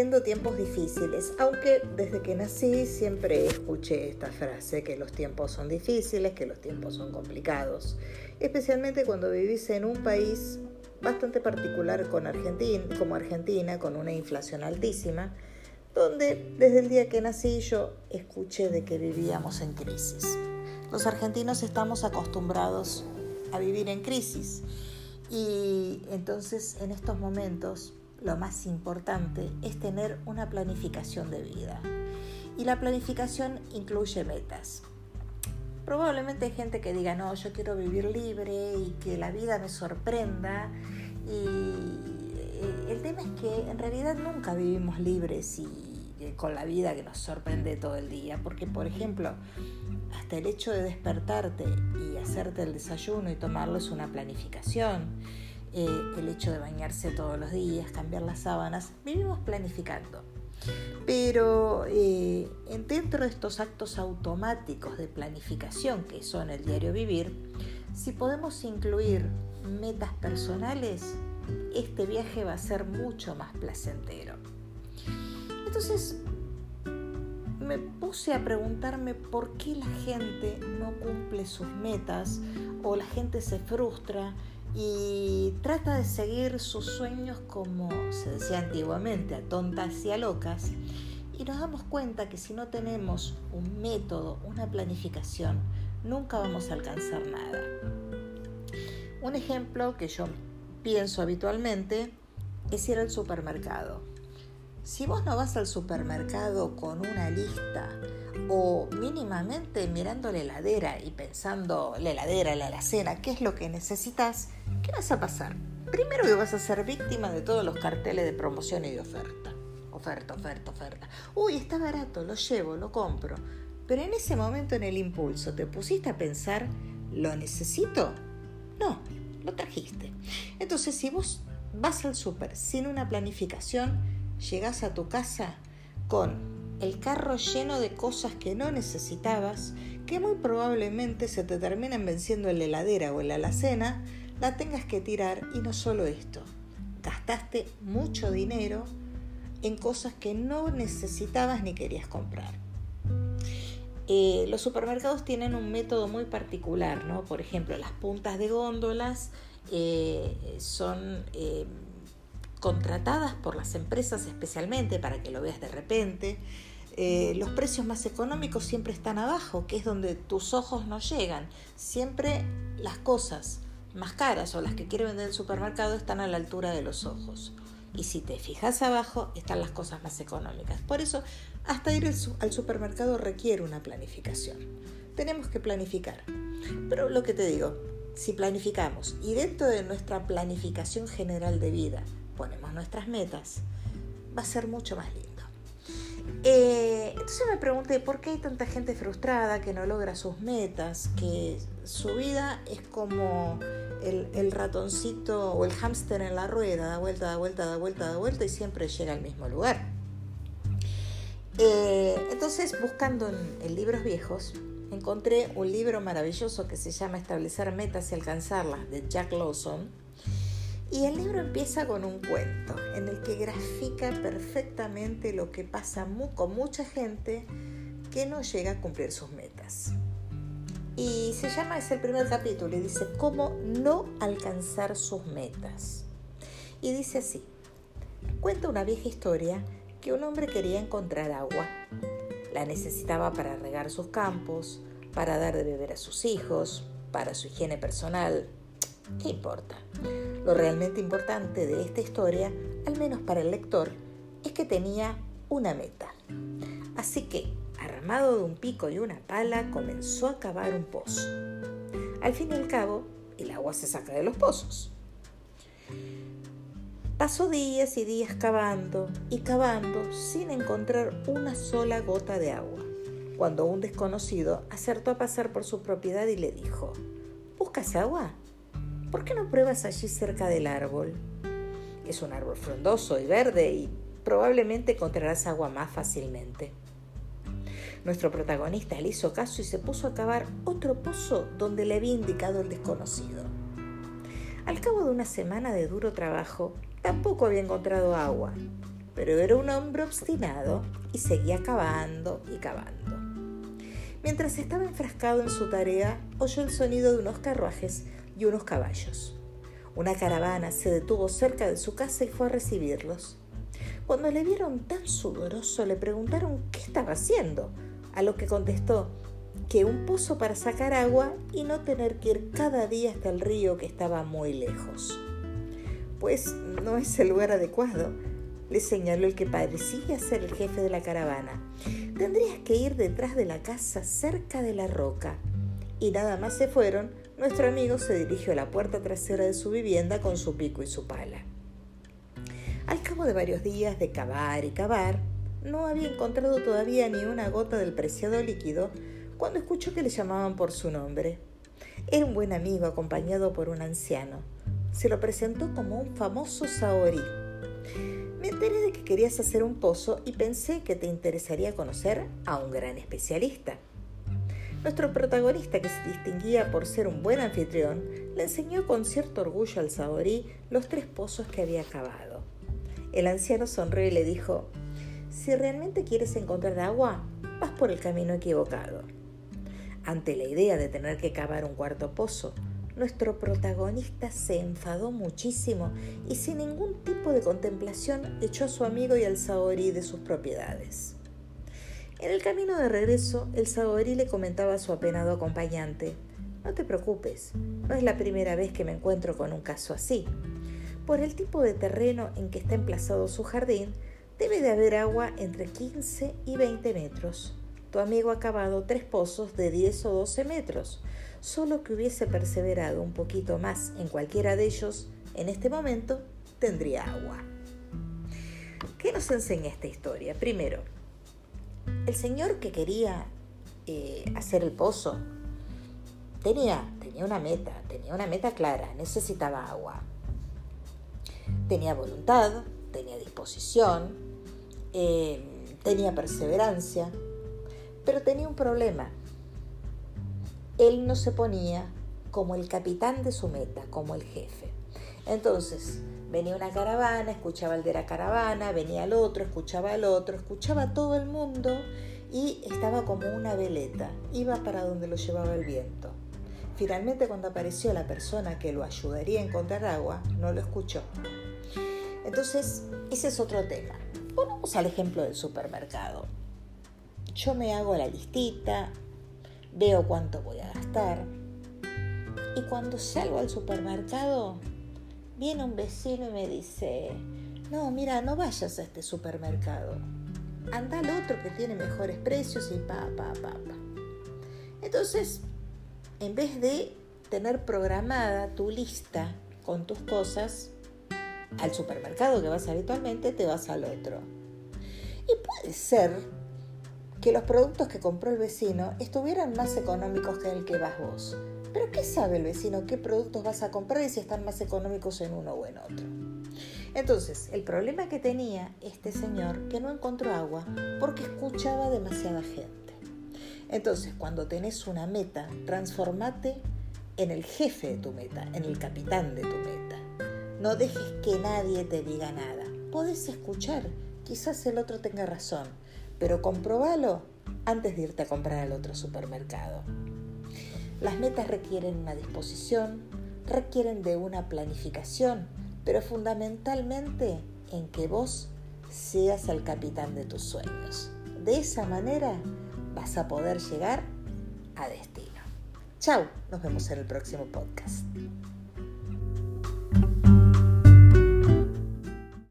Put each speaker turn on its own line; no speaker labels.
viviendo tiempos difíciles, aunque desde que nací siempre escuché esta frase, que los tiempos son difíciles, que los tiempos son complicados, especialmente cuando vivís en un país bastante particular con Argentina, como Argentina, con una inflación altísima, donde desde el día que nací yo escuché de que vivíamos en crisis. Los argentinos estamos acostumbrados a vivir en crisis y entonces en estos momentos lo más importante es tener una planificación de vida. Y la planificación incluye metas. Probablemente hay gente que diga, no, yo quiero vivir libre y que la vida me sorprenda. Y eh, el tema es que en realidad nunca vivimos libres y eh, con la vida que nos sorprende todo el día. Porque, por ejemplo, hasta el hecho de despertarte y hacerte el desayuno y tomarlo es una planificación eh, el hecho de bañarse todos los días, cambiar las sábanas, vivimos planificando. Pero eh, dentro de estos actos automáticos de planificación que son el diario vivir, si podemos incluir metas personales, este viaje va a ser mucho más placentero. Entonces me puse a preguntarme por qué la gente no cumple sus metas o la gente se frustra y trata de seguir sus sueños como se decía antiguamente, a tontas y a locas. Y nos damos cuenta que si no tenemos un método, una planificación, nunca vamos a alcanzar nada. Un ejemplo que yo pienso habitualmente es ir al supermercado. Si vos no vas al supermercado con una lista o mínimamente mirando la heladera y pensando la heladera, la alacena, qué es lo que necesitas, ¿qué vas a pasar? Primero que vas a ser víctima de todos los carteles de promoción y de oferta. Oferta, oferta, oferta. Uy, está barato, lo llevo, lo compro. Pero en ese momento en el impulso, ¿te pusiste a pensar, ¿lo necesito? No, lo trajiste. Entonces, si vos vas al súper sin una planificación, llegas a tu casa con el carro lleno de cosas que no necesitabas, que muy probablemente se te terminen venciendo en la heladera o en la alacena, la tengas que tirar y no solo esto, gastaste mucho dinero en cosas que no necesitabas ni querías comprar. Eh, los supermercados tienen un método muy particular, ¿no? Por ejemplo, las puntas de góndolas eh, son eh, contratadas por las empresas especialmente para que lo veas de repente. Eh, los precios más económicos siempre están abajo, que es donde tus ojos no llegan. Siempre las cosas más caras o las que quiere vender el supermercado están a la altura de los ojos. Y si te fijas abajo, están las cosas más económicas. Por eso, hasta ir al supermercado requiere una planificación. Tenemos que planificar. Pero lo que te digo, si planificamos y dentro de nuestra planificación general de vida ponemos nuestras metas, va a ser mucho más lindo. Eh, entonces me pregunté por qué hay tanta gente frustrada que no logra sus metas, que su vida es como el, ratoncito o el hámster en la rueda, da vuelta, da vuelta, da vuelta, da vuelta y siempre llega al mismo lugar. Eh, entonces, buscando en libros viejos, encontré un libro maravilloso que se llama Establecer metas y alcanzarlas de Jack Lawson y el libro empieza con un cuento en el que grafica perfectamente lo que pasa con mucha gente que no llega a cumplir sus metas. Y se llama, es el primer capítulo, y dice, ¿cómo no alcanzar sus metas? Y dice así, cuenta una vieja historia que un hombre quería encontrar agua. La necesitaba para regar sus campos, para dar de beber a sus hijos, para su higiene personal, ¿Qué importa? Lo realmente importante de esta historia, al menos para el lector, es que tenía una meta. Así que, armado de un pico y una pala, comenzó a cavar un pozo. Al fin y al cabo, el agua se saca de los pozos. Pasó días y días cavando y cavando sin encontrar una sola gota de agua, cuando un desconocido acertó a pasar por su propiedad y le dijo, ¿Buscas agua? ¿Por qué no pruebas allí cerca del árbol? Es un árbol frondoso y verde y probablemente encontrarás agua más fácilmente. Nuestro protagonista le hizo caso y se puso a cavar otro pozo donde le había indicado el desconocido. Al cabo de una semana de duro trabajo, tampoco había encontrado agua. pero era un hombre obstinado y seguía cavando y cavando. Mientras estaba enfrascado en su tarea, oyó el sonido de unos carruajes y unos caballos. Una caravana se detuvo cerca de su casa y fue a recibirlos. Cuando le vieron tan sudoroso, le preguntaron qué estaba haciendo, a lo que contestó que un pozo para sacar agua y no tener que ir cada día hasta el río que estaba muy lejos. Pues no es el lugar adecuado, le señaló el que parecía ser el jefe de la caravana. Tendrías que ir detrás de la casa cerca de la roca. Y nada más se fueron, nuestro amigo se dirigió a la puerta trasera de su vivienda con su pico y su pala. Al cabo de varios días de cavar y cavar, no había encontrado todavía ni una gota del preciado líquido cuando escuchó que le llamaban por su nombre. Era un buen amigo acompañado por un anciano. Se lo presentó como un famoso Saori me enteré de que querías hacer un pozo y pensé que te interesaría conocer a un gran especialista. Nuestro protagonista, que se distinguía por ser un buen anfitrión, le enseñó con cierto orgullo al saorí los tres pozos que había cavado. El anciano sonrió y le dijo, si realmente quieres encontrar agua, vas por el camino equivocado. Ante la idea de tener que cavar un cuarto pozo, nuestro protagonista se enfadó muchísimo y sin ningún tipo de contemplación echó a su amigo y al Saori de sus propiedades. En el camino de regreso, el Saori le comentaba a su apenado acompañante, no te preocupes, no es la primera vez que me encuentro con un caso así. Por el tipo de terreno en que está emplazado su jardín, debe de haber agua entre 15 y 20 metros. Tu amigo ha cavado tres pozos de 10 o 12 metros, solo que hubiese perseverado un poquito más en cualquiera de ellos, en este momento tendría agua. ¿Qué nos enseña esta historia? Primero, el señor que quería eh, hacer el pozo tenía, tenía una meta, tenía una meta clara, necesitaba agua. Tenía voluntad, tenía disposición, eh, tenía perseverancia, pero tenía un problema él no se ponía como el capitán de su meta, como el jefe. Entonces, venía una caravana, escuchaba el de la caravana, venía el otro, escuchaba al otro, escuchaba a todo el mundo y estaba como una veleta, iba para donde lo llevaba el viento. Finalmente, cuando apareció la persona que lo ayudaría a encontrar agua, no lo escuchó. Entonces, ese es otro tema. Volvamos al ejemplo del supermercado. Yo me hago la listita, veo cuánto voy a gastar. Y cuando salgo al supermercado, viene un vecino y me dice, no, mira, no vayas a este supermercado. Anda al otro que tiene mejores precios y pa, pa, pa, pa. Entonces, en vez de tener programada tu lista con tus cosas, al supermercado que vas habitualmente, te vas al otro. Y puede ser que los productos que compró el vecino estuvieran más económicos que el que vas vos. Pero ¿qué sabe el vecino qué productos vas a comprar y si están más económicos en uno o en otro? Entonces, el problema que tenía este señor que no encontró agua porque escuchaba demasiada gente. Entonces, cuando tenés una meta, transformate en el jefe de tu meta, en el capitán de tu meta. No dejes que nadie te diga nada. Podés escuchar, quizás el otro tenga razón, pero comprobalo antes de irte a comprar al otro supermercado. Las metas requieren una disposición, requieren de una planificación, pero fundamentalmente en que vos seas el capitán de tus sueños. De esa manera vas a poder llegar a destino. Chao, nos vemos en el próximo podcast.